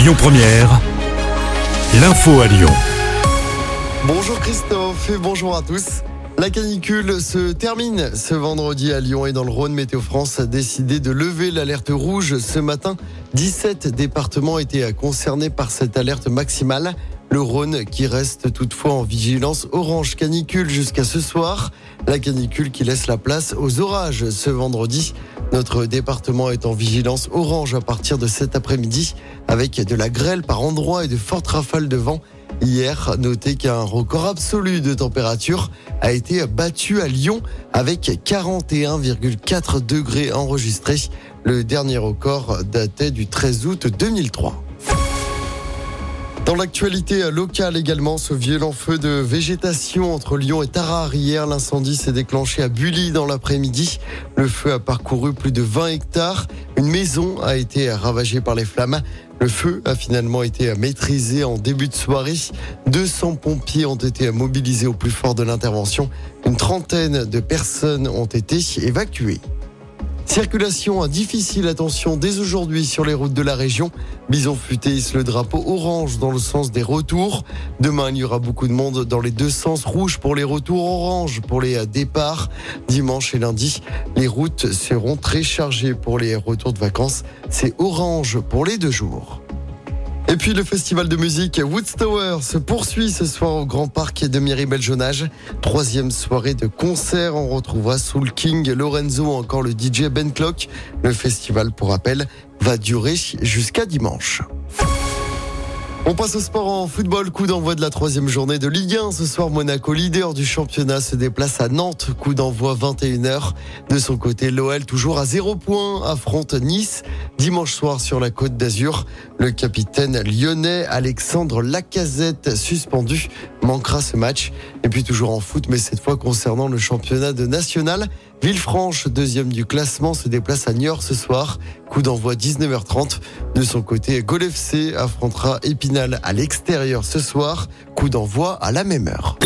Lyon Première, l'info à Lyon. Bonjour Christophe et bonjour à tous. La canicule se termine ce vendredi à Lyon et dans le Rhône. Météo France a décidé de lever l'alerte rouge ce matin. 17 départements étaient concernés par cette alerte maximale. Le Rhône qui reste toutefois en vigilance orange canicule jusqu'à ce soir. La canicule qui laisse la place aux orages ce vendredi. Notre département est en vigilance orange à partir de cet après-midi avec de la grêle par endroits et de fortes rafales de vent. Hier, notez qu'un record absolu de température a été battu à Lyon avec 41,4 degrés enregistrés. Le dernier record datait du 13 août 2003. Dans l'actualité locale également, ce violent feu de végétation entre Lyon et Tarare. Hier, l'incendie s'est déclenché à Bully dans l'après-midi. Le feu a parcouru plus de 20 hectares. Une maison a été ravagée par les flammes. Le feu a finalement été maîtrisé en début de soirée. 200 pompiers ont été mobilisés au plus fort de l'intervention. Une trentaine de personnes ont été évacuées. Circulation difficile, attention, dès aujourd'hui sur les routes de la région. Bison futé le drapeau orange dans le sens des retours. Demain, il y aura beaucoup de monde dans les deux sens. Rouge pour les retours, orange pour les départs. Dimanche et lundi, les routes seront très chargées pour les retours de vacances. C'est orange pour les deux jours. Et puis le festival de musique Woodstower se poursuit ce soir au Grand Parc de Miribel-Jonage. Troisième soirée de concert. On retrouvera Soul King, Lorenzo, encore le DJ Ben Clock. Le festival, pour rappel, va durer jusqu'à dimanche. On passe au sport en football. Coup d'envoi de la troisième journée de Ligue 1. Ce soir, Monaco, leader du championnat, se déplace à Nantes. Coup d'envoi 21h. De son côté, l'OL, toujours à zéro point, affronte Nice. Dimanche soir sur la côte d'Azur, le capitaine lyonnais Alexandre Lacazette, suspendu, manquera ce match. Et puis toujours en foot, mais cette fois concernant le championnat de national. Villefranche, deuxième du classement, se déplace à Niort ce soir. Coup d'envoi 19h30. De son côté, Golfc affrontera Épinal à l'extérieur ce soir. Coup d'envoi à la même heure.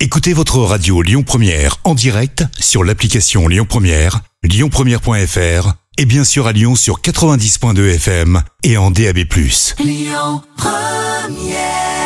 Écoutez votre radio Lyon Première en direct sur l'application Lyon Première, lyonpremière.fr et bien sûr à Lyon sur 90.2 FM et en DAB+. Lyon Première